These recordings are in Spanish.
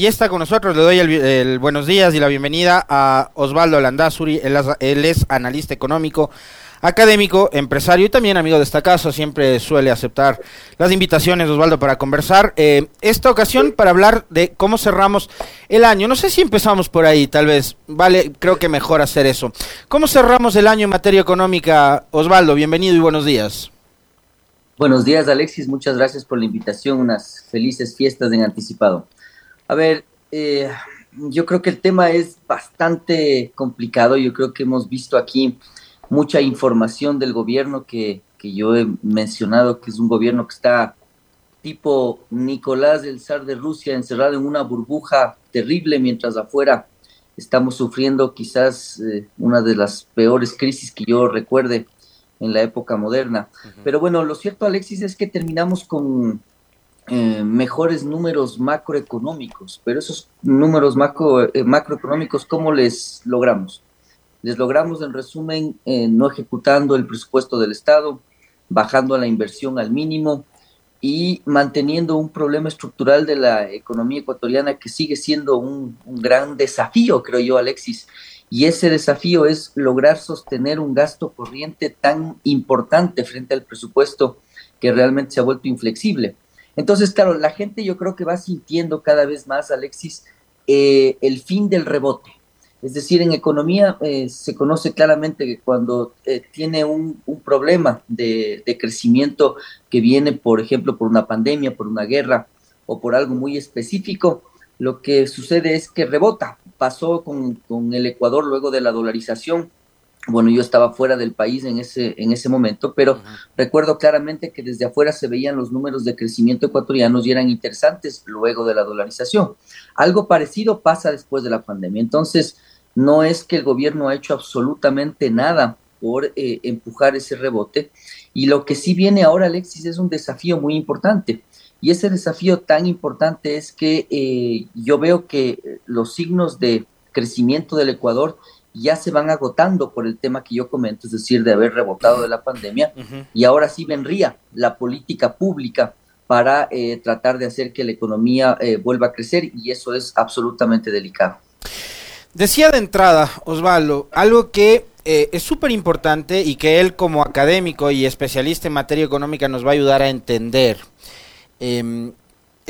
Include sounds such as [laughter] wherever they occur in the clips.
Y está con nosotros, le doy el, buenos días y la bienvenida a Osvaldo Landazuri, él, es analista económico, académico, empresario y también amigo de esta casa, siempre suele aceptar las invitaciones, Osvaldo, para conversar. Eh, esta ocasión para hablar de cómo cerramos el año, no sé si empezamos por ahí, tal vez, vale, creo que mejor hacer eso. ¿Cómo cerramos el año en materia económica, Osvaldo? Bienvenido y buenos días. Buenos días, Alexis, muchas gracias por la invitación, unas felices fiestas en anticipado. A ver, eh, yo creo que el tema es bastante complicado. Yo creo que hemos visto aquí mucha información del gobierno que, que yo he mencionado, que es un gobierno que está tipo Nicolás, el zar de Rusia, encerrado en una burbuja terrible, mientras afuera estamos sufriendo quizás eh, una de las peores crisis que yo recuerde en la época moderna. Pero bueno, lo cierto, Alexis, es que terminamos con eh, mejores números macroeconómicos, pero esos números macro, eh, macroeconómicos, ¿cómo les logramos? Les logramos, en resumen, eh, no ejecutando el presupuesto del Estado, bajando la inversión al mínimo y manteniendo un problema estructural de la economía ecuatoriana que sigue siendo un, un gran desafío, creo yo, Alexis. Y ese desafío es lograr sostener un gasto corriente tan importante frente al presupuesto que realmente se ha vuelto inflexible. Entonces, claro, la gente yo creo que va sintiendo cada vez más, Alexis, eh, el fin del rebote. Es decir, en economía eh, se conoce claramente que cuando eh, tiene un, problema de, crecimiento que viene, por ejemplo, por una pandemia, por una guerra o por algo muy específico, lo que sucede es que rebota. Pasó con, con el Ecuador luego de la dolarización bueno, yo estaba fuera del país en ese, en ese momento, pero recuerdo claramente que desde afuera se veían los números de crecimiento ecuatorianos y eran interesantes luego de la dolarización. Algo parecido pasa después de la pandemia. Entonces, no es que el gobierno ha hecho absolutamente nada por eh, empujar ese rebote. Y lo que sí viene ahora, Alexis, es un desafío muy importante. Y ese desafío tan importante es que eh, yo veo que los signos de crecimiento del Ecuador ya se van agotando por el tema que yo comento, es decir, de haber rebotado de la pandemia, y ahora sí vendría la política pública para eh, tratar de hacer que la economía eh, vuelva a crecer, y eso es absolutamente delicado. Decía de entrada, Osvaldo, algo que eh, es súper importante y que él como académico y especialista en materia económica nos va a ayudar a entender. Em,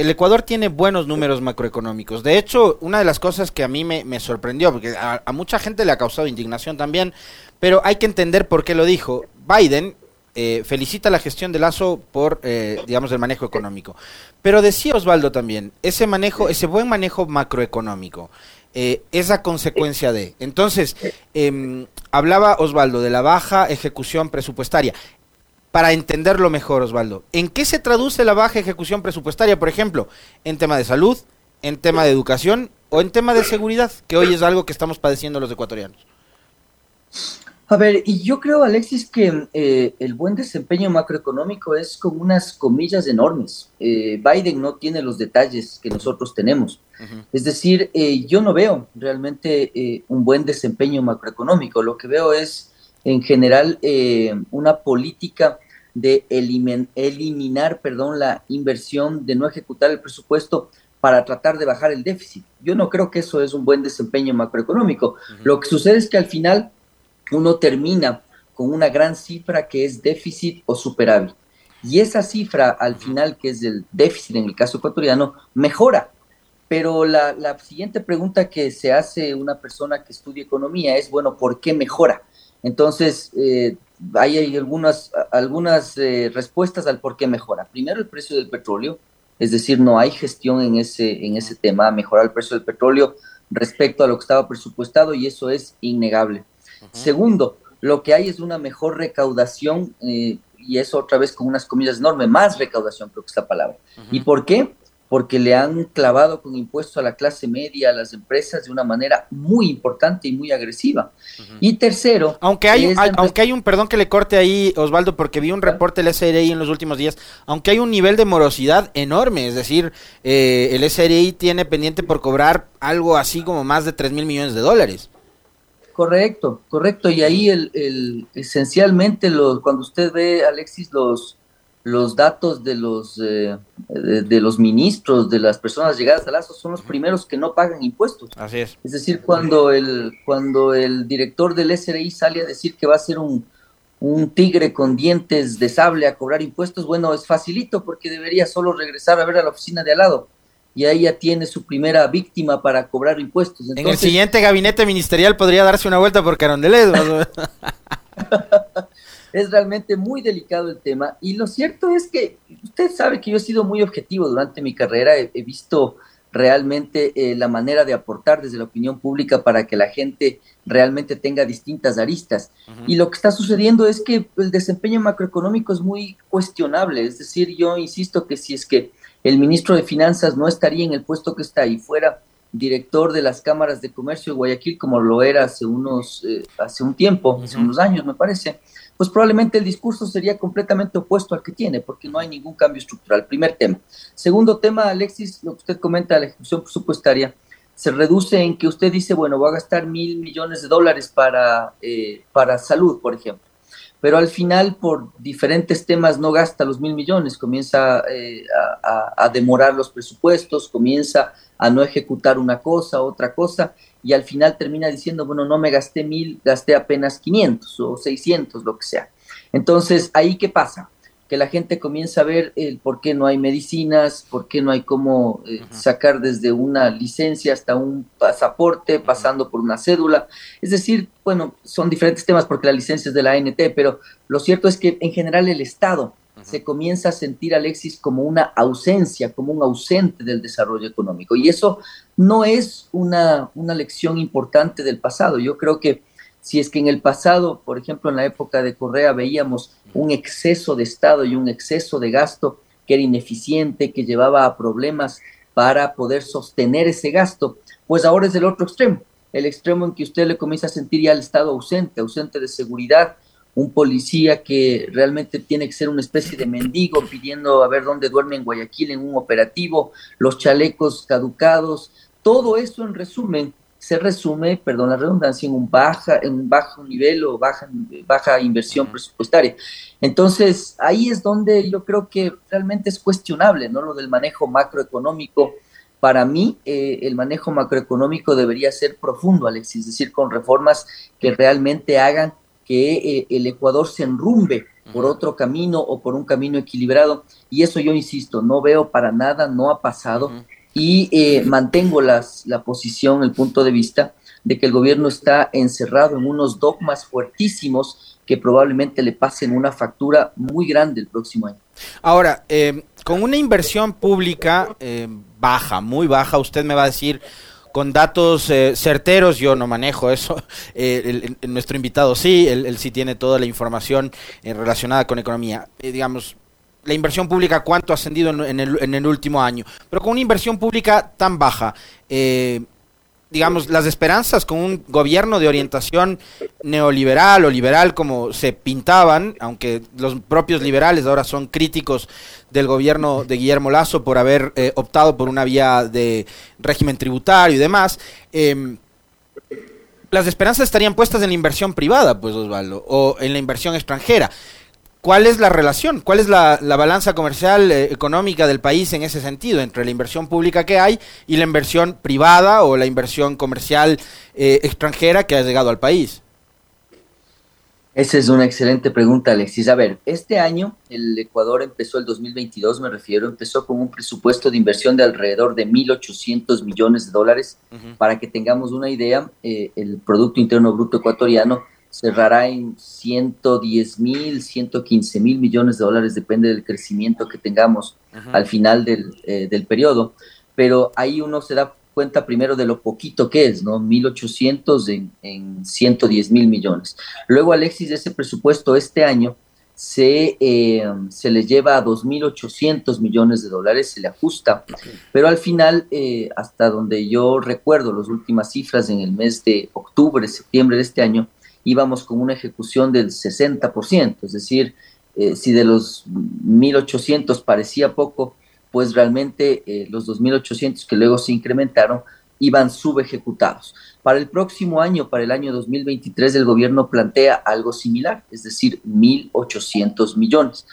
el Ecuador tiene buenos números macroeconómicos. De hecho, una de las cosas que a mí me, sorprendió, porque a, mucha gente le ha causado indignación también, pero hay que entender por qué lo dijo. Biden eh, felicita la gestión de Lazo por, eh, digamos, el manejo económico. Pero decía Osvaldo también, ese manejo, ese buen manejo macroeconómico, eh, es la consecuencia de. Entonces, em, hablaba Osvaldo de la baja ejecución presupuestaria para entenderlo mejor, Osvaldo. ¿En qué se traduce la baja ejecución presupuestaria, por ejemplo, en tema de salud, en tema de educación o en tema de seguridad, que hoy es algo que estamos padeciendo los ecuatorianos? A ver, y yo creo, Alexis, que eh, el buen desempeño macroeconómico es con unas comillas enormes. Eh, Biden no tiene los detalles que nosotros tenemos. Es decir, eh, yo no veo realmente un buen desempeño macroeconómico. Lo que veo es en general eh, una política de eliminar perdón, la inversión, de no ejecutar el presupuesto para tratar de bajar el déficit. Yo no creo que eso es un buen desempeño macroeconómico. Lo que sucede es que al final uno termina con una gran cifra que es déficit o superávit. Y esa cifra al final, que es el déficit en el caso ecuatoriano, mejora. Pero la, la siguiente pregunta que se hace una persona que estudia economía es, bueno, ¿por qué mejora? Entonces, eh, hay algunas, algunas eh, respuestas al por qué mejora. Primero, el precio del petróleo, es decir, no hay gestión en ese, en ese tema, mejorar el precio del petróleo respecto a lo que estaba presupuestado y eso es innegable. Segundo, lo que hay es una mejor recaudación eh, y eso otra vez con unas comillas enormes, más recaudación creo que es la palabra. ¿Y por qué? Porque le han clavado con impuestos a la clase media, a las empresas, de una manera muy importante y muy agresiva. Y tercero... Aunque hay, aunque hay un, perdón que le corte ahí, Osvaldo, porque vi un reporte del SRI en los últimos días, aunque hay un nivel de morosidad enorme, es decir, eh, el SRI tiene pendiente por cobrar algo así como más de 3 mil millones de dólares. Correcto, correcto. Y ahí el, el esencialmente los, cuando usted ve, Alexis, los los datos de los, eh, de, los ministros, de las personas llegadas a Lazo, son los primeros que no pagan impuestos. Así es. Es decir, cuando el, cuando el director del SRI sale a decir que va a ser un, un tigre con dientes de sable a cobrar impuestos, bueno, es facilito porque debería solo regresar a ver a la oficina de al lado y ahí ya tiene su primera víctima para cobrar impuestos. en el siguiente gabinete ministerial podría darse una vuelta por Carondelet. [laughs] es realmente muy delicado el tema. Y lo cierto es que usted sabe que yo he sido muy objetivo durante mi carrera, he, visto realmente eh, la manera de aportar desde la opinión pública para que la gente realmente tenga distintas aristas. Y lo que está sucediendo es que el desempeño macroeconómico es muy cuestionable, es decir, yo insisto que si es que el ministro de Finanzas no estaría en el puesto que está y fuera director de las cámaras de comercio de Guayaquil como lo era hace unos eh, hace un tiempo, hace unos años me parece, pues probablemente el discurso sería completamente opuesto al que tiene, porque no hay ningún cambio estructural. Primer tema. Segundo tema, Alexis, lo que usted comenta de la ejecución presupuestaria, se reduce en que usted dice, bueno, va a gastar mil millones de dólares para, eh, para salud, por ejemplo pero al final por diferentes temas no gasta los mil millones, comienza eh, a, demorar los presupuestos, comienza a no ejecutar una cosa, otra cosa, y al final termina diciendo, bueno, no me gasté mil, gasté apenas 500 o 600, lo que sea. Entonces, ¿ahí qué pasa? Que la gente comienza a ver el por qué no hay medicinas, por qué no hay cómo eh, sacar desde una licencia hasta un pasaporte, pasando por una cédula. Es decir, bueno, son diferentes temas porque la licencia es de la ANT, pero lo cierto es que en general el Estado se comienza a sentir, Alexis, como una ausencia, como un ausente del desarrollo económico. Y eso no es una, una lección importante del pasado. Yo creo que si es que en el pasado, por ejemplo, en la época de Correa, veíamos un exceso de Estado y un exceso de gasto que era ineficiente, que llevaba a problemas para poder sostener ese gasto, pues ahora es el otro extremo, el extremo en que usted le comienza a sentir ya el Estado ausente, ausente de seguridad, un policía que realmente tiene que ser una especie de mendigo pidiendo a ver dónde duerme en Guayaquil en un operativo, los chalecos caducados, todo eso en resumen se resume, perdón la redundancia, en un baja, en un bajo nivel o baja, baja inversión presupuestaria. Entonces, ahí es donde yo creo que realmente es cuestionable, ¿no? Lo del manejo macroeconómico. Para mí, eh, el manejo macroeconómico debería ser profundo, Alexis, es decir, con reformas que realmente hagan que eh, el Ecuador se enrumbe por otro camino o por un camino equilibrado. Y eso yo insisto, no veo para nada, no ha pasado y eh, mantengo las, la posición, el punto de vista de que el gobierno está encerrado en unos dogmas fuertísimos que probablemente le pasen una factura muy grande el próximo año. Ahora, eh, con una inversión pública eh, baja, muy baja, usted me va a decir con datos certeros, yo no manejo eso, [laughs] nuestro invitado sí, él, él, sí tiene toda la información relacionada con economía. digamos, la inversión pública cuánto ha ascendido en, el, en el, último año, pero con una inversión pública tan baja, eh, digamos, las esperanzas con un gobierno de orientación neoliberal o liberal como se pintaban, aunque los propios liberales ahora son críticos del gobierno de Guillermo Lazo por haber eh, optado por una vía de régimen tributario y demás, eh, las esperanzas estarían puestas en la inversión privada, pues Osvaldo, o en la inversión extranjera. ¿Cuál es la relación? ¿Cuál es la, balanza comercial eh, económica del país en ese sentido entre la inversión pública que hay y la inversión privada o la inversión comercial eh, extranjera que ha llegado al país? Esa es una excelente pregunta, Alexis. A ver, este año el Ecuador empezó el 2022, me refiero, empezó con un presupuesto de inversión de alrededor de 1.800 millones de dólares. Para que tengamos una idea, eh, el Producto Interno Bruto ecuatoriano cerrará en 110 mil, 115 mil millones de dólares, depende del crecimiento que tengamos al final del, eh, del, periodo, pero ahí uno se da cuenta primero de lo poquito que es, ¿no? 1.800 en, en 110 mil millones. Luego, Alexis, ese presupuesto este año se, eh, se le lleva a 2.800 millones de dólares, se le ajusta, pero al final, eh, hasta donde yo recuerdo las últimas cifras en el mes de octubre, septiembre de este año, íbamos con una ejecución del 60%, es decir, eh, si de los 1.800 parecía poco, pues realmente eh, los 2.800 que luego se incrementaron iban subejecutados. Para el próximo año, para el año 2023, el gobierno plantea algo similar, es decir, 1.800 millones.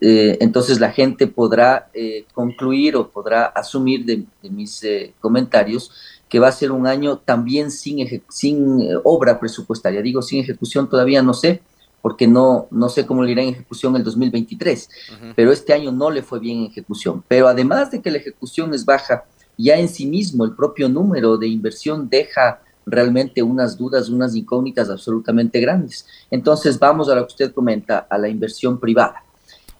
Eh, entonces la gente podrá eh, concluir o podrá asumir de, mis eh, comentarios que va a ser un año también sin, sin obra presupuestaria. Digo sin ejecución todavía no sé, porque no, no sé cómo le irá en ejecución el 2023, pero este año no le fue bien en ejecución. Pero además de que la ejecución es baja, ya en sí mismo el propio número de inversión deja realmente unas dudas, unas incógnitas absolutamente grandes. Entonces vamos a lo que usted comenta, a la inversión privada.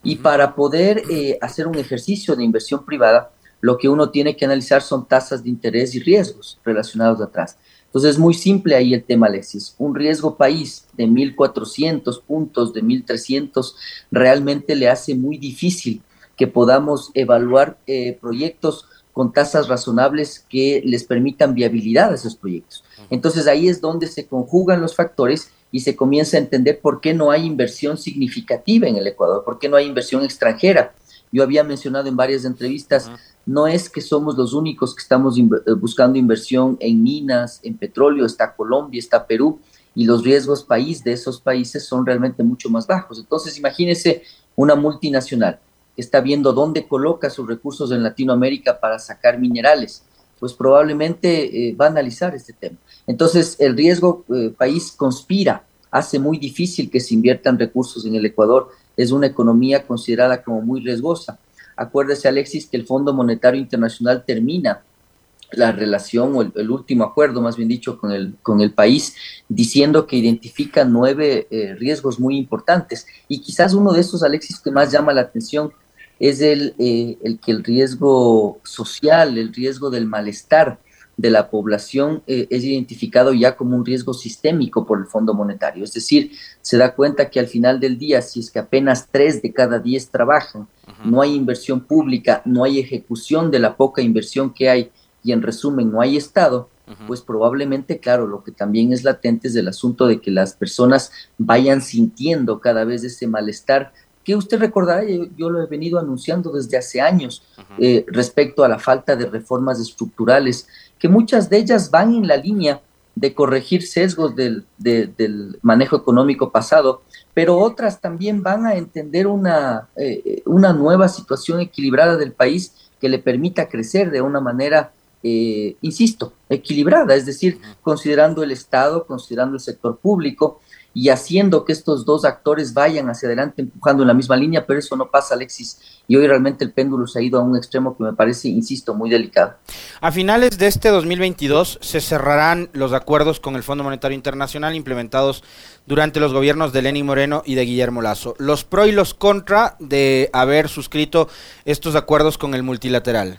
Y para poder eh, hacer un ejercicio de inversión privada, lo que uno tiene que analizar son tasas de interés y riesgos relacionados atrás. Entonces es muy simple ahí el tema, Alexis. Un riesgo país de 1.400 puntos, de 1.300, realmente le hace muy difícil que podamos evaluar eh, proyectos con tasas razonables que les permitan viabilidad a esos proyectos. Entonces ahí es donde se conjugan los factores y se comienza a entender por qué no hay inversión significativa en el Ecuador, por qué no hay inversión extranjera. Yo había mencionado en varias entrevistas, no es que somos los únicos que estamos eh, buscando inversión en minas, en petróleo, está Colombia, está Perú, y los riesgos país de esos países son realmente mucho más bajos. Entonces, imagínese una multinacional que está viendo dónde coloca sus recursos en Latinoamérica para sacar minerales, pues probablemente eh, va a analizar este tema. Entonces, el riesgo eh, país conspira, hace muy difícil que se inviertan recursos en el Ecuador. Es una economía considerada como muy riesgosa. Acuérdese, Alexis, que el Fondo Monetario Internacional termina la relación o el, último acuerdo, más bien dicho, con el, con el país, diciendo que identifica nueve eh, riesgos muy importantes. Y quizás uno de esos, Alexis, que más llama la atención es el, eh, el que el riesgo social, el riesgo del malestar de la población eh, es identificado ya como un riesgo sistémico por el Fondo Monetario. Es decir, se da cuenta que al final del día, si es que apenas tres de cada diez trabajan, no hay inversión pública, no hay ejecución de la poca inversión que hay y en resumen no hay Estado, pues probablemente, claro, lo que también es latente es el asunto de que las personas vayan sintiendo cada vez ese malestar que usted recordará, yo, lo he venido anunciando desde hace años eh, respecto a la falta de reformas estructurales, que muchas de ellas van en la línea de corregir sesgos del, del manejo económico pasado, pero otras también van a entender una, eh, una nueva situación equilibrada del país que le permita crecer de una manera, eh, insisto, equilibrada, es decir, considerando el Estado, considerando el sector público, y haciendo que estos dos actores vayan hacia adelante empujando en la misma línea, pero eso no pasa, Alexis. Y hoy realmente el péndulo se ha ido a un extremo que me parece, insisto, muy delicado. A finales de este 2022 se cerrarán los acuerdos con el Fondo Monetario Internacional implementados durante los gobiernos de Lenín Moreno y de Guillermo Lazo. Los pro y los contra de haber suscrito estos acuerdos con el multilateral.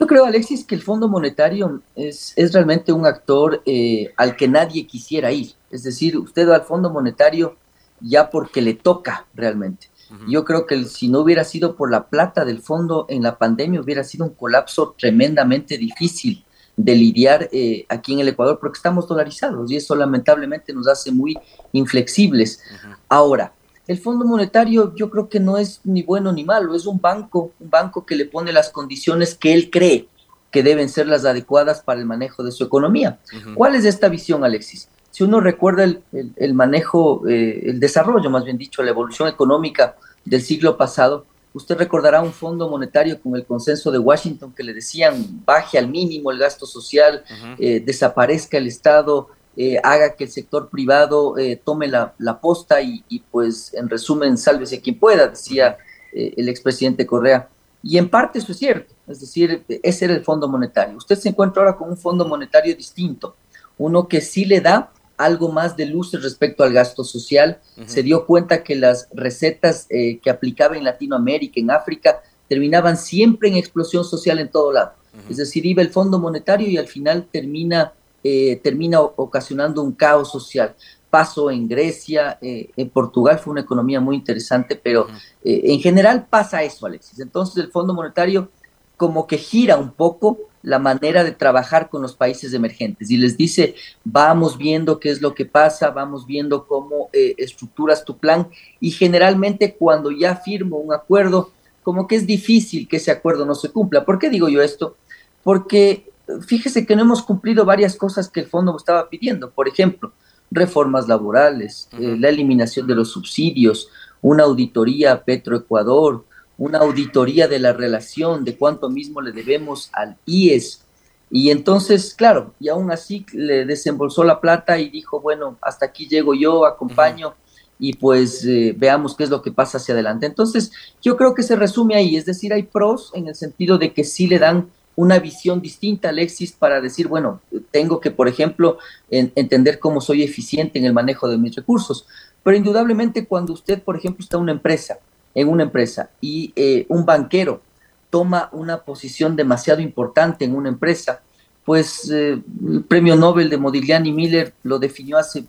Yo creo, Alexis, que el Fondo Monetario es, es realmente un actor eh, al que nadie quisiera ir. Es decir, usted va al Fondo Monetario ya porque le toca realmente. Yo creo que si no hubiera sido por la plata del fondo en la pandemia, hubiera sido un colapso tremendamente difícil de lidiar eh, aquí en el Ecuador porque estamos dolarizados y eso lamentablemente nos hace muy inflexibles. Ahora, el Fondo Monetario yo creo que no es ni bueno ni malo, es un banco, un banco que le pone las condiciones que él cree que deben ser las adecuadas para el manejo de su economía. ¿Cuál es esta visión, Alexis? Si uno recuerda el, manejo, eh, el desarrollo, más bien dicho, la evolución económica del siglo pasado, usted recordará un fondo monetario con el consenso de Washington que le decían baje al mínimo el gasto social, eh, desaparezca el Estado, eh, haga que el sector privado eh, tome la, posta y, pues en resumen sálvese quien pueda, decía eh, el expresidente Correa. Y en parte eso es cierto, es decir, ese era el Fondo Monetario. Usted se encuentra ahora con un Fondo Monetario distinto, uno que sí le da algo más de luces respecto al gasto social, se dio cuenta que las recetas que aplicaba en Latinoamérica, en África, terminaban siempre en explosión social en todo lado. Es decir, iba el Fondo Monetario y al final termina eh, termina ocasionando un caos social. Pasó en Grecia, eh, en Portugal fue una economía muy interesante, pero eh, en general pasa eso, Alexis. Entonces el Fondo Monetario como que gira un poco la manera de trabajar con los países emergentes y les dice, vamos viendo qué es lo que pasa, vamos viendo cómo estructuras tu plan y generalmente cuando ya firmo un acuerdo, como que es difícil que ese acuerdo no se cumpla. ¿Por qué digo yo esto? Porque fíjese que no hemos cumplido varias cosas que el fondo estaba pidiendo. Por ejemplo, reformas laborales, eh, la eliminación de los subsidios, una auditoría a Petroecuador, una auditoría de la relación, de cuánto mismo le debemos al IES. Y entonces, claro, y aún así le desembolsó la plata y dijo, bueno, hasta aquí llego yo, acompaño y pues eh, veamos qué es lo que pasa hacia adelante. Entonces, yo creo que se resume ahí, es decir, hay pros en el sentido de que sí le dan una visión distinta Alexis para decir, bueno, tengo que, por ejemplo, entender cómo soy eficiente en el manejo de mis recursos. Pero indudablemente cuando usted, por ejemplo, está en una empresa, en una empresa y eh, un banquero toma una posición demasiado importante en una empresa, pues eh, el premio Nobel de Modigliani Miller lo definió hace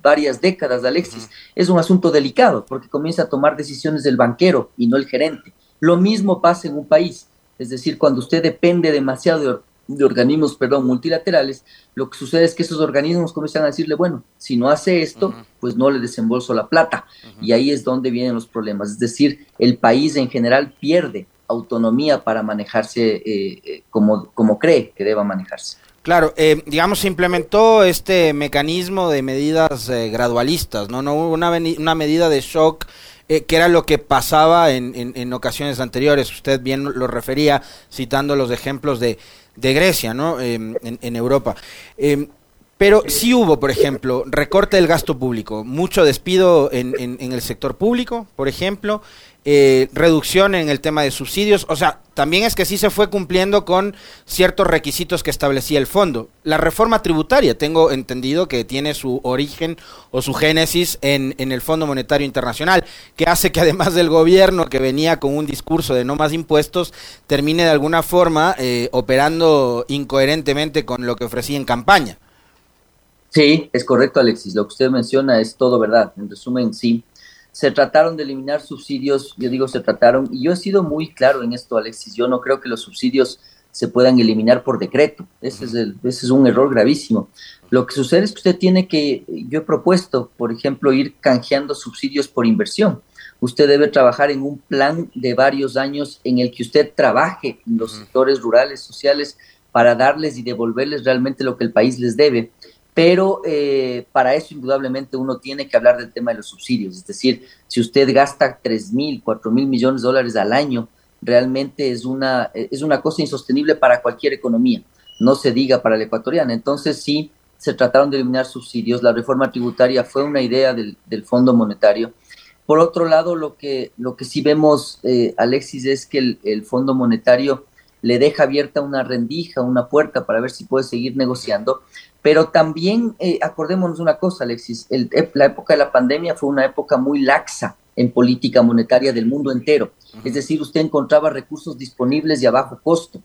varias décadas, Alexis. Es un asunto delicado porque comienza a tomar decisiones del banquero y no el gerente. Lo mismo pasa en un país. Es decir, cuando usted depende demasiado de, organismos perdón, multilaterales, lo que sucede es que esos organismos comienzan a decirle, bueno, si no hace esto, pues no le desembolso la plata. Y ahí es donde vienen los problemas. Es decir, el país en general pierde autonomía para manejarse eh, eh, como, como cree que deba manejarse. Claro, eh, digamos, se implementó este mecanismo de medidas gradualistas, ¿no? No hubo una, una medida de shock eh, que era lo que pasaba en, en, ocasiones anteriores. Usted bien lo refería citando los ejemplos de, de Grecia, ¿no? Em, en, Europa. Em, pero sí hubo, por ejemplo, recorte del gasto público, mucho despido en, en, el sector público, por ejemplo, eh, reducción en el tema de subsidios. O sea, también es que sí se fue cumpliendo con ciertos requisitos que establecía el fondo. La reforma tributaria, tengo entendido que tiene su origen o su génesis en, en el Fondo Monetario Internacional, que hace que además del gobierno que venía con un discurso de no más impuestos, termine de alguna forma eh, operando incoherentemente con lo que ofrecía en campaña. Sí, es correcto, Alexis. Lo que usted menciona es todo verdad. En resumen, sí se trataron de eliminar subsidios, yo digo se trataron, y yo he sido muy claro en esto, Alexis, yo no creo que los subsidios se puedan eliminar por decreto, ese es, ese es un error gravísimo. Lo que sucede es que usted tiene que, yo he propuesto, por ejemplo, ir canjeando subsidios por inversión. Usted debe trabajar en un plan de varios años en el que usted trabaje en los sectores rurales, sociales, para darles y devolverles realmente lo que el país les debe pero eh, para eso indudablemente uno tiene que hablar del tema de los subsidios, es decir, si usted gasta 3 mil, 4 mil millones de dólares al año, realmente es una, es una cosa insostenible para cualquier economía, no se diga para la ecuatoriana. Entonces sí, se trataron de eliminar subsidios, la reforma tributaria fue una idea del, Fondo Monetario. Por otro lado, lo que, lo que sí vemos, eh, Alexis, es que el Fondo Monetario le deja abierta una rendija, una puerta para ver si puede seguir negociando, pero también eh, acordémonos una cosa, Alexis, el, la época de la pandemia fue una época muy laxa en política monetaria del mundo entero. Es decir, usted encontraba recursos disponibles y a bajo costo.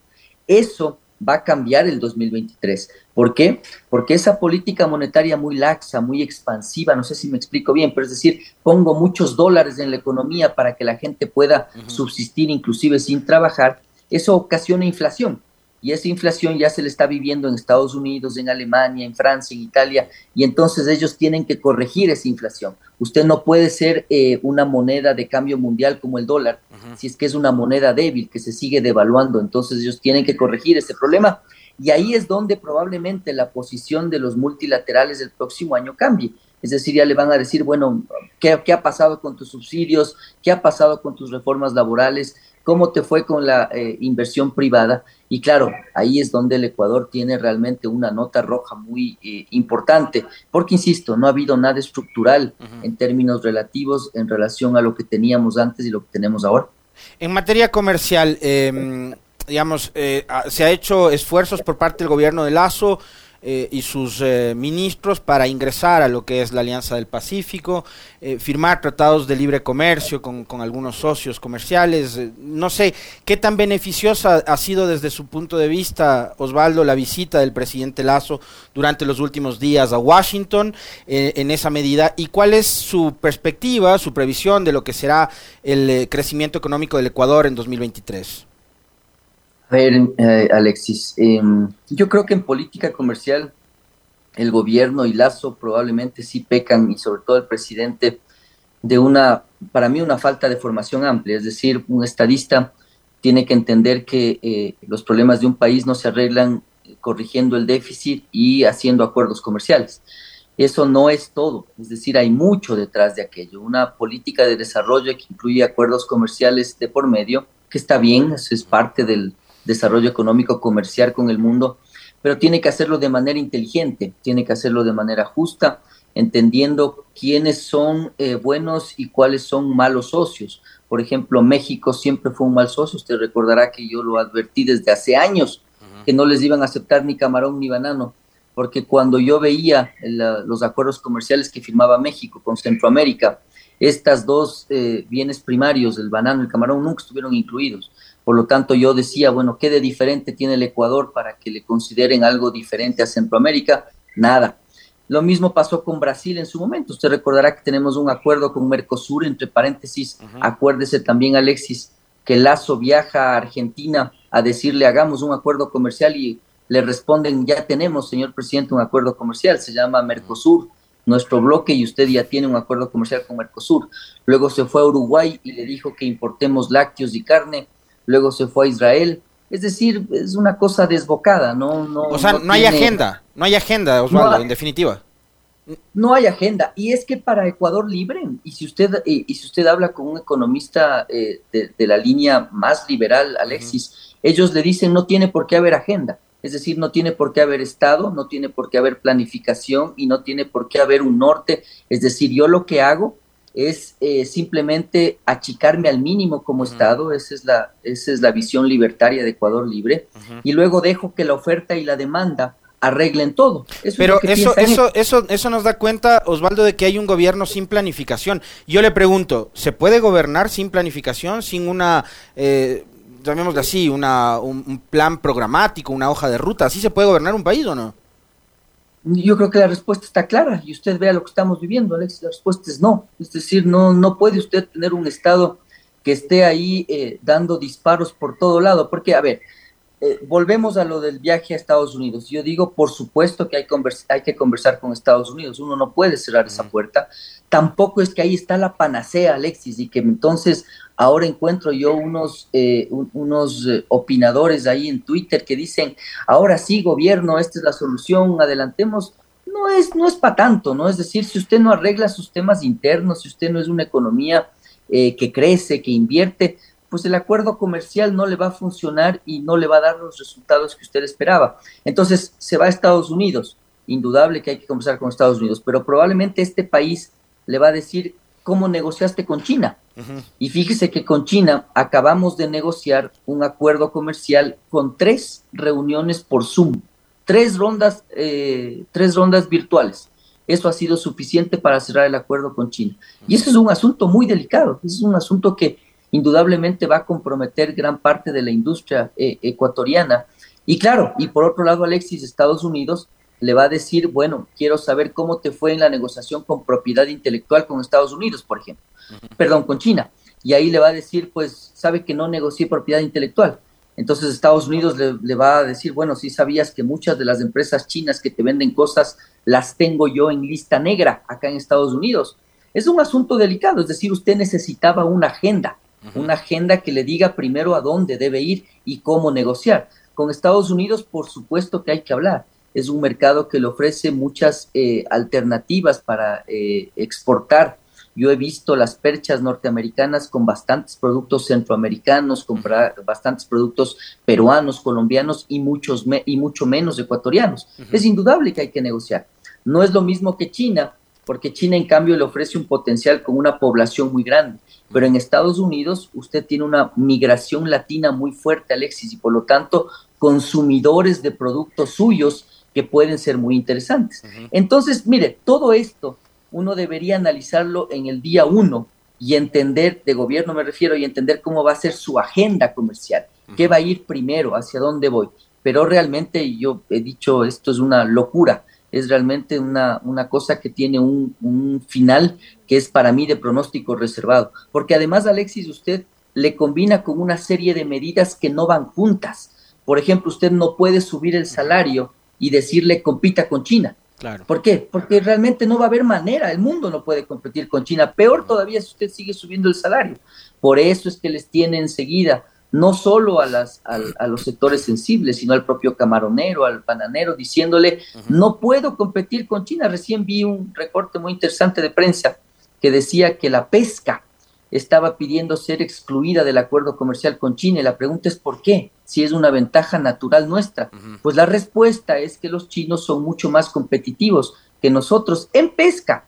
Eso va a cambiar el 2023. ¿Por qué? Porque esa política monetaria muy laxa, muy expansiva, no sé si me explico bien, pero es decir, pongo muchos dólares en la economía para que la gente pueda subsistir inclusive sin trabajar, eso ocasiona inflación y esa inflación ya se le está viviendo en Estados Unidos, en Alemania, en Francia, en Italia, y entonces ellos tienen que corregir esa inflación. Usted no puede ser eh, una moneda de cambio mundial como el dólar, si es que es una moneda débil que se sigue devaluando, entonces ellos tienen que corregir ese problema. Y ahí es donde probablemente la posición de los multilaterales del próximo año cambie. Es decir, ya le van a decir, bueno, ¿qué, qué ha pasado con tus subsidios? ¿Qué ha pasado con tus reformas laborales? Cómo te fue con la eh, inversión privada. Y claro, ahí es donde el Ecuador tiene realmente una nota roja muy eh, importante, porque, insisto, no ha habido nada estructural en términos relativos en relación a lo que teníamos antes y lo que tenemos ahora. En materia comercial, em, digamos, eh, se ha hecho esfuerzos por parte del gobierno de Lazo eh, y sus eh, ministros para ingresar a lo que es la Alianza del Pacífico, eh, firmar tratados de libre comercio con, con algunos socios comerciales. no sé, ¿qué tan beneficiosa ha sido desde su punto de vista, Osvaldo, la visita del presidente Lazo durante los últimos días a Washington en esa medida? ¿Y cuál es su perspectiva, su previsión de lo que será el crecimiento económico del Ecuador en 2023? A ver, eh, Alexis, em, yo creo que en política comercial el gobierno y Lazo probablemente sí pecan, y sobre todo el presidente, de una, para mí, una falta de formación amplia. Es decir, un estadista tiene que entender que eh, los problemas de un país no se arreglan corrigiendo el déficit y haciendo acuerdos comerciales. Eso no es todo, es decir, hay mucho detrás de aquello. Una política de desarrollo que incluye acuerdos comerciales de por medio, que está bien, eso es parte del desarrollo económico comercial con el mundo, pero tiene que hacerlo de manera inteligente, tiene que hacerlo de manera justa, entendiendo quiénes son eh, buenos y cuáles son malos socios. Por ejemplo, México siempre fue un mal socio, usted recordará que yo lo advertí desde hace años, que no les iban a aceptar ni camarón ni banano porque cuando yo veía los acuerdos comerciales que firmaba México con Centroamérica, estas dos eh, bienes primarios, el banano y el camarón, nunca estuvieron incluidos. Por lo tanto, yo decía, bueno, ¿qué de diferente tiene el Ecuador para que le consideren algo diferente a Centroamérica? Nada. Lo mismo pasó con Brasil en su momento. Usted recordará que tenemos un acuerdo con Mercosur, entre paréntesis, acuérdese también, Alexis, que Lazo viaja a Argentina a decirle hagamos un acuerdo comercial y le responden, ya tenemos, señor presidente, un acuerdo comercial, se llama Mercosur, nuestro bloque, y usted ya tiene un acuerdo comercial con Mercosur. Luego se fue a Uruguay y le dijo que importemos lácteos y carne, luego se fue a Israel. Es decir, es una cosa desbocada, ¿no? no o sea, no, hay agenda, no hay agenda, Osvaldo, en definitiva. No hay agenda. Y es que para Ecuador libre, y si usted, y si usted habla con un economista eh, de, la línea más liberal, Alexis, ellos le dicen no tiene por qué haber agenda es decir, no tiene por qué haber Estado, no tiene por qué haber planificación y no tiene por qué haber un norte. Es decir, yo lo que hago es eh, simplemente achicarme al mínimo como Estado, esa es, la, esa es la visión libertaria de Ecuador Libre, y luego dejo que la oferta y la demanda arreglen todo. Pero eso, eso, eso, eso nos da cuenta, Osvaldo, de que hay un gobierno sin planificación. Yo le pregunto, ¿se puede gobernar sin planificación, sin una eh, llamémosle así, una, un, plan programático, una hoja de ruta. ¿Así se puede gobernar un país o no? Yo creo que la respuesta está clara y usted vea lo que estamos viviendo, Alex. La respuesta es no. Es decir, no, no puede usted tener un Estado que esté ahí eh, dando disparos por todo lado. Porque, a ver, eh, volvemos a lo del viaje a Estados Unidos. Yo digo, por supuesto que hay, hay que conversar con Estados Unidos. Uno no puede cerrar esa puerta. Tampoco es que ahí está la panacea, Alexis, y que entonces ahora encuentro yo unos, eh, unos eh, opinadores ahí en Twitter que dicen, ahora sí, gobierno, esta es la solución, adelantemos. No es, no es para tanto, ¿no? Es decir, si usted no arregla sus temas internos, si usted no es una economía que crece, que invierte, pues el acuerdo comercial no le va a funcionar y no le va a dar los resultados que usted esperaba. Entonces se va a Estados Unidos, indudable que hay que conversar con Estados Unidos, pero probablemente este país le va a decir cómo negociaste con China. Y fíjese que con China acabamos de negociar un acuerdo comercial con tres reuniones por Zoom, tres rondas, eh, tres rondas virtuales. Eso ha sido suficiente para cerrar el acuerdo con China. Y eso es un asunto muy delicado, es un asunto que indudablemente va a comprometer gran parte de la industria eh, ecuatoriana. Y claro, y por otro lado, Alexis, Estados Unidos le va a decir, bueno, quiero saber cómo te fue en la negociación con propiedad intelectual con Estados Unidos, por ejemplo, perdón, con China. Y ahí le va a decir, pues, sabe que no negocié propiedad intelectual. Entonces Estados Unidos le, le, va a decir, bueno, si sabías que muchas de las empresas chinas que te venden cosas las tengo yo en lista negra acá en Estados Unidos. Es un asunto delicado, es decir, usted necesitaba una agenda una agenda que le diga primero a dónde debe ir y cómo negociar. Con Estados Unidos, por supuesto que hay que hablar. Es un mercado que le ofrece muchas eh, alternativas para eh, exportar. Yo he visto las perchas norteamericanas con bastantes productos centroamericanos, con bastantes productos peruanos, colombianos y, muchos y mucho menos ecuatorianos. Es indudable que hay que negociar. No es lo mismo que China, porque China en cambio le ofrece un potencial con una población muy grande. Pero en Estados Unidos usted tiene una migración latina muy fuerte, Alexis, y por lo tanto consumidores de productos suyos que pueden ser muy interesantes. Entonces, mire, todo esto uno debería analizarlo en el día uno y entender, de gobierno me refiero, y entender cómo va a ser su agenda comercial, qué va a ir primero, hacia dónde voy. Pero realmente yo he dicho, esto es una locura es realmente una, una cosa que tiene un, un, final que es para mí de pronóstico reservado. Porque además, Alexis, usted le combina con una serie de medidas que no van juntas. Por ejemplo, usted no puede subir el salario y decirle compita con China. Claro. ¿Por qué? Porque realmente no va a haber manera, el mundo no puede competir con China. Peor todavía si usted sigue subiendo el salario. Por eso es que les tiene enseguida no solo a, las, a, los sectores sensibles, sino al propio camaronero, al pananero, diciéndole, no puedo competir con China. Recién vi un recorte muy interesante de prensa que decía que la pesca estaba pidiendo ser excluida del acuerdo comercial con China. Y la pregunta es ¿por qué? Si es una ventaja natural nuestra. Pues la respuesta es que los chinos son mucho más competitivos que nosotros en pesca.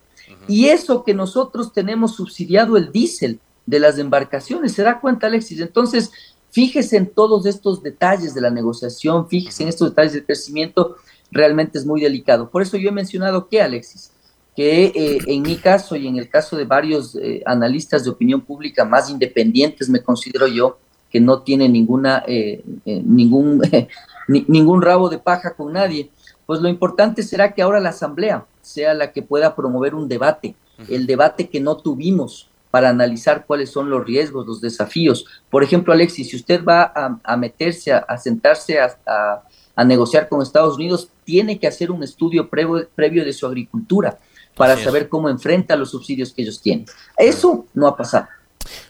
Y eso que nosotros tenemos subsidiado el diésel de las embarcaciones, ¿se da cuenta Alexis? Entonces, fíjese en todos estos detalles de la negociación, fíjese en estos detalles del crecimiento, realmente es muy delicado. Por eso yo he mencionado que, Alexis, que eh, en mi caso y en el caso de varios eh, analistas de opinión pública más independientes, me considero yo, que no tiene ninguna, eh, ningún, [laughs] ningún rabo de paja con nadie, pues lo importante será que ahora la Asamblea sea la que pueda promover un debate, el debate que no tuvimos para analizar cuáles son los riesgos, los desafíos. Por ejemplo, Alexis, si usted va a, meterse, a, sentarse a, negociar con Estados Unidos, tiene que hacer un estudio previo, previo de su agricultura para saber cómo enfrenta los subsidios que ellos tienen. Eso no ha pasado.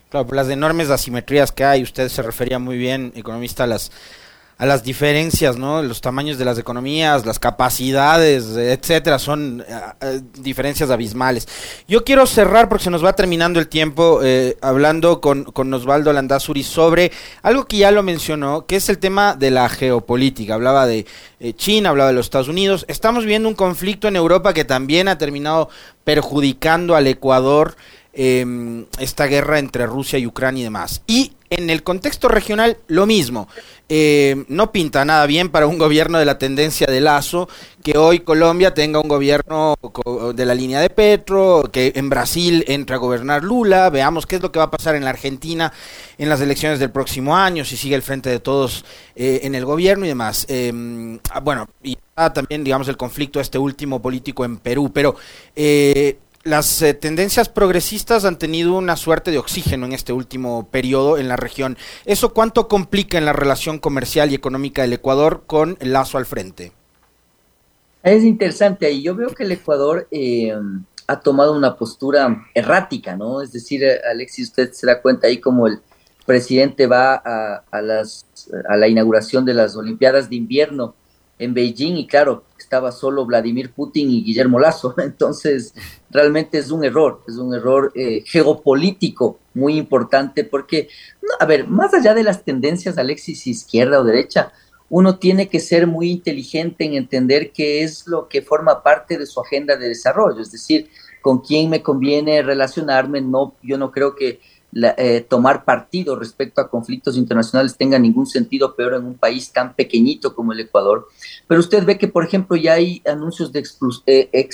Claro, las enormes asimetrías que hay, usted se refería muy bien, economista, a las a las diferencias, ¿no? Los tamaños de las economías, las capacidades, etcétera, son eh, eh, diferencias abismales. Yo quiero cerrar porque se nos va terminando el tiempo eh, hablando con, con Osvaldo Landazuri sobre algo que ya lo mencionó, que es el tema de la geopolítica. Hablaba de China, hablaba de los Estados Unidos. Estamos viendo un conflicto en Europa que también ha terminado perjudicando al Ecuador. Em, esta guerra entre Rusia y Ucrania y demás. Y en el contexto regional, lo mismo. Eh, no pinta nada bien para un gobierno de la tendencia de Lazo que hoy Colombia tenga un gobierno de la línea de Petro, que en Brasil entre a gobernar Lula, veamos qué es lo que va a pasar en la Argentina en las elecciones del próximo año, si sigue el frente de todos eh, en el gobierno y demás. Em, ah, bueno, y también, digamos, el conflicto este último político en Perú, pero eh, las eh, tendencias progresistas han tenido una suerte de oxígeno en este último periodo en la región. ¿Eso cuánto complica en la relación comercial y económica del Ecuador con el lazo al frente? Es interesante y yo veo que el Ecuador eh, ha tomado una postura errática, ¿no? Es decir, Alexis, usted se da cuenta ahí como el presidente va a la inauguración de las Olimpiadas de Invierno en Beijing y claro, estaba solo Vladimir Putin y Guillermo Lazo. [laughs] Entonces, realmente es un error, es un error eh, geopolítico muy importante porque, a ver, más allá de las tendencias, Alexis, izquierda o derecha, uno tiene que ser muy inteligente en entender qué es lo que forma parte de su agenda de desarrollo, es decir, con quién me conviene relacionarme, no, yo no creo que eh, tomar partido respecto a conflictos internacionales tenga ningún sentido peor en un país tan pequeñito como el Ecuador. Pero usted ve que, por ejemplo, ya hay anuncios de eh,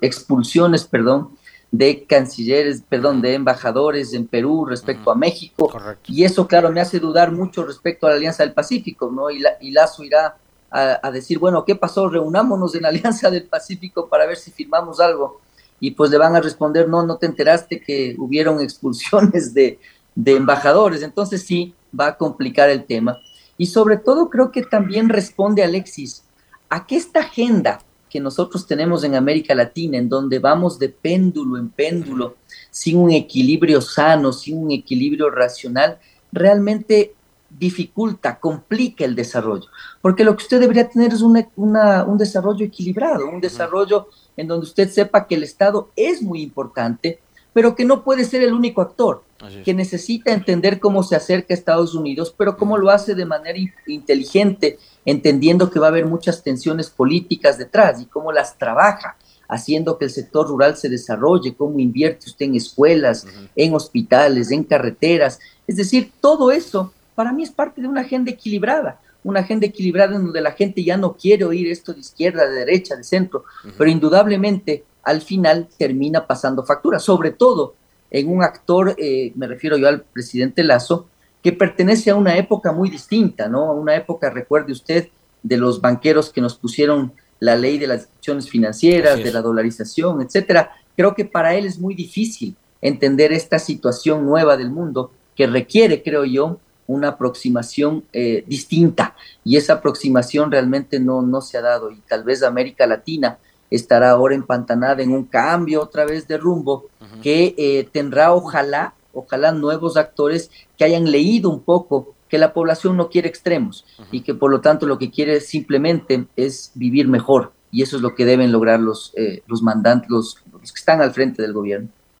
expulsiones, perdón, de cancilleres, perdón, de embajadores en Perú respecto a México. Y eso, claro, me hace dudar mucho respecto a la Alianza del Pacífico, ¿no? Y, la, y Lazo irá a, a, decir, bueno, ¿qué pasó? Reunámonos en la Alianza del Pacífico para ver si firmamos algo y pues le van a responder, no, no te enteraste que hubieron [laughs] expulsiones de, embajadores, entonces sí, va a complicar el tema. Y sobre todo creo que también responde Alexis a que esta agenda que nosotros tenemos en América Latina, en donde vamos de péndulo en péndulo, sin un equilibrio sano, sin un equilibrio racional, realmente dificulta, complica el desarrollo. Porque lo que usted debería tener es un desarrollo equilibrado, un desarrollo en donde usted sepa que el Estado es muy importante, pero que no puede ser el único actor, que necesita entender cómo se acerca a Estados Unidos, pero cómo lo hace de manera inteligente, entendiendo que va a haber muchas tensiones políticas detrás y cómo las trabaja haciendo que el sector rural se desarrolle, cómo invierte usted en escuelas, en hospitales, en carreteras. Es decir, todo eso para mí es parte de una agenda equilibrada, una agenda equilibrada en donde la gente ya no quiere oír esto de izquierda, de derecha, de centro, pero indudablemente al final termina pasando factura, sobre todo en un actor, eh, me refiero yo al presidente Lazo, que pertenece a una época muy distinta, ¿no? A una época, recuerde usted, de los banqueros que nos pusieron la ley de las instituciones financieras, de la dolarización, etcétera. Creo que para él es muy difícil entender esta situación nueva del mundo que requiere, creo yo, una aproximación eh, distinta. Y esa aproximación realmente no, no se ha dado. Y tal vez América Latina estará ahora empantanada en un cambio otra vez de rumbo que eh, tendrá ojalá, ojalá nuevos actores que hayan leído un poco que la población no quiere extremos y que por lo tanto lo que quiere simplemente es vivir mejor. Y eso es lo que deben lograr los, eh, los mandantes, los, los que están al frente del gobierno.